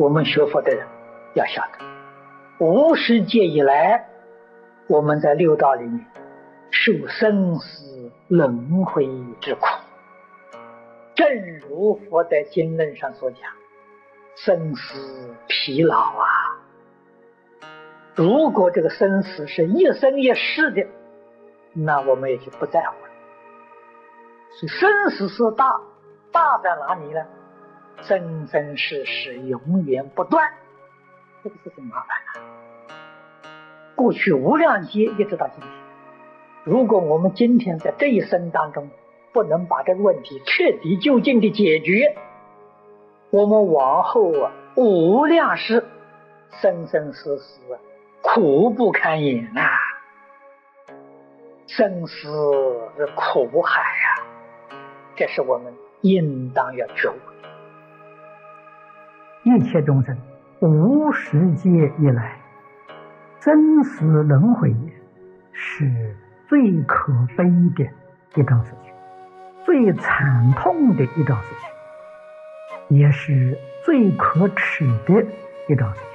我们学佛的人要晓得，无世界以来，我们在六道里面受生死轮回之苦。正如佛在经论上所讲，生死疲劳啊。如果这个生死是一生一世的，那我们也就不在乎了。所以生死是大，大在哪里呢？生生世世永远不断，这个事情麻烦了。过去无量劫一直到今天，如果我们今天在这一生当中不能把这个问题彻底究竟的解决，我们往后啊无量世生生世世苦不堪言呐！生死是苦海呀，这是我们应当要觉悟。一切众生无始劫以来，生死轮回是最可悲的一桩事情，最惨痛的一桩事情，也是最可耻的一桩事情。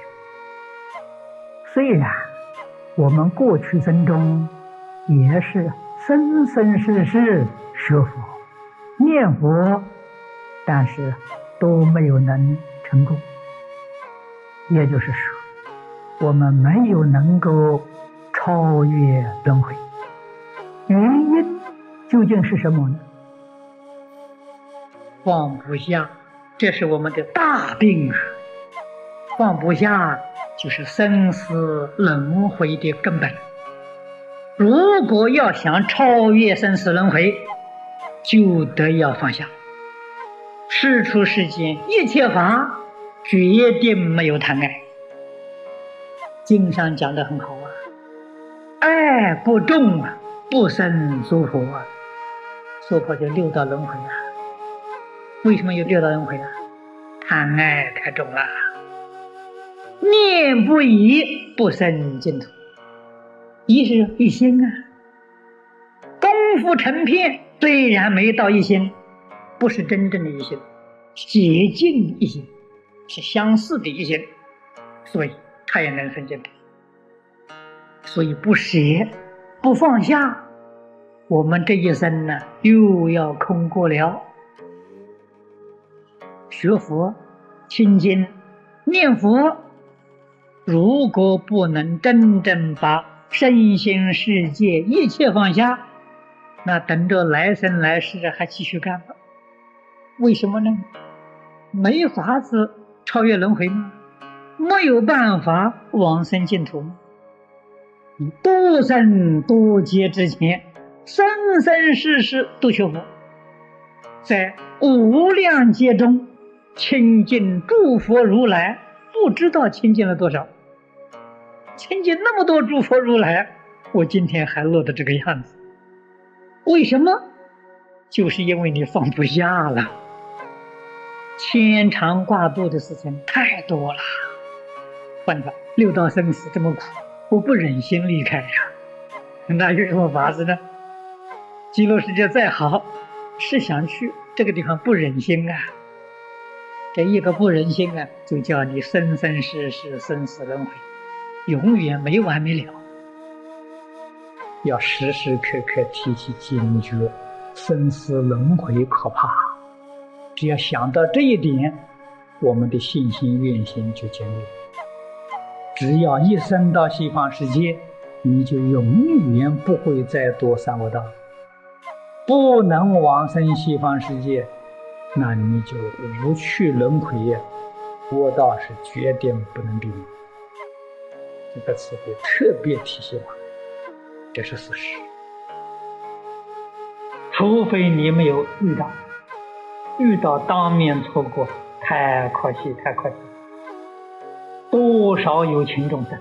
虽然我们过去生中也是生生世世学佛、念佛，但是都没有能。成功，也就是说，我们没有能够超越轮回。原因究竟是什么呢？放不下，这是我们的大病啊！放不下就是生死轮回的根本。如果要想超越生死轮回，就得要放下。事出世间一切法，决定没有贪爱。经上讲的很好啊，爱不重啊，不生诸佛啊。娑婆就六道轮回啊。为什么有六道轮回啊？贪爱太重了。念不移，不生净土。一是一心啊，功夫成片，虽然没到一心。不是真正的一心，洁净一心，是相似的一心，所以他也能生净土。所以不舍，不放下，我们这一生呢，又要空过了。学佛、听经、念佛，如果不能真正把身心世界一切放下，那等着来生来世还继续干吗？为什么呢？没法子超越轮回吗？没有办法往生净土吗？多生多劫之前，生生世世都学佛，在无量劫中亲近诸佛如来，不知道亲近了多少。亲近那么多诸佛如来，我今天还落得这个样子，为什么？就是因为你放不下了。牵肠挂肚的事情太多了，换了六道生死这么苦，我不忍心离开呀。那有什么法子呢？极乐世界再好，是想去这个地方不忍心啊。这一个不忍心啊，就叫你生生世世生死轮回，永远没完没了。要时时刻刻提起警觉，生死轮回可怕。只要想到这一点，我们的信心愿心就建立。只要一生到西方世界，你就永远不会再堕三恶道。不能往生西方世界，那你就无趣轮回呀。恶道是绝定不能避免。这个词汇特别提醒我，这是事实。除非你没有遇到。遇到当面错过，太可惜，太可惜！多少有情众生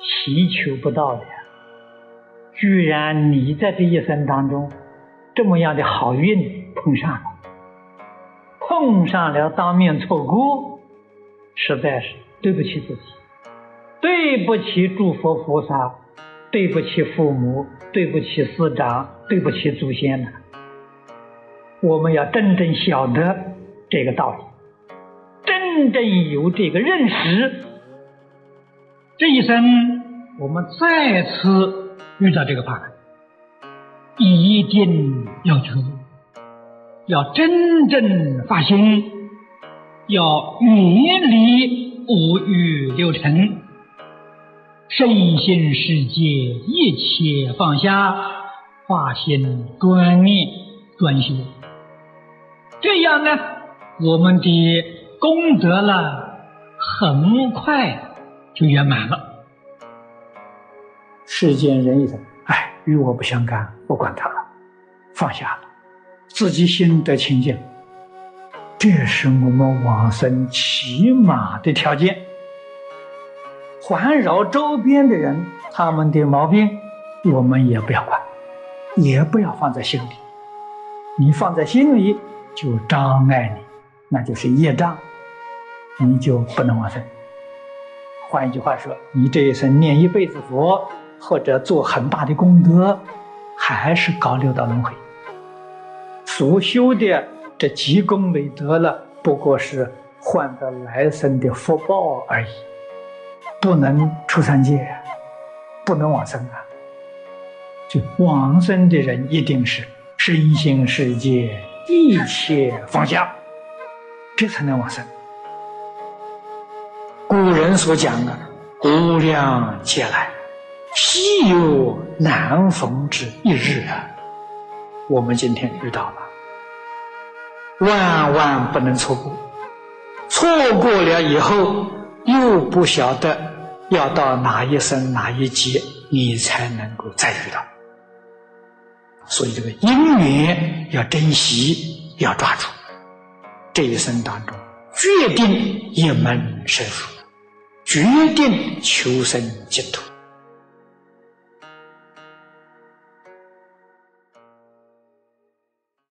祈求不到的，居然你在这一生当中这么样的好运碰上了，碰上了当面错过，实在是对不起自己，对不起诸佛菩萨，对不起父母，对不起师长，对不起祖先了。我们要真正晓得这个道理，真正有这个认识，这一生我们再次遇到这个烦恼，一定要觉悟，要真正发心，要远离五欲六尘，身心世界一切放下，发心专念专修，这样呢，我们的功德了，很快就圆满了。世间人一生，哎，与我不相干，不管他了，放下了，自己心得清净，这是我们往生起码的条件。环绕周边的人，他们的毛病，我们也不要管，也不要放在心里。你放在心里，就障碍你，那就是业障，你就不能往生。换一句话说，你这一生念一辈子佛。或者做很大的功德，还是搞六道轮回。所修的这积功累德了，不过是换得来生的福报而已，不能出三界，不能往生啊！就往生的人，一定是身心世界一切放下，这才能往生。古人所讲的“无量劫来”。稀有难逢之一日啊！我们今天遇到了，万万不能错过。错过了以后，又不晓得要到哪一生哪一劫，你才能够再遇到。所以这个因缘要珍惜，要抓住。这一生当中，决定一门深入，决定求生净土。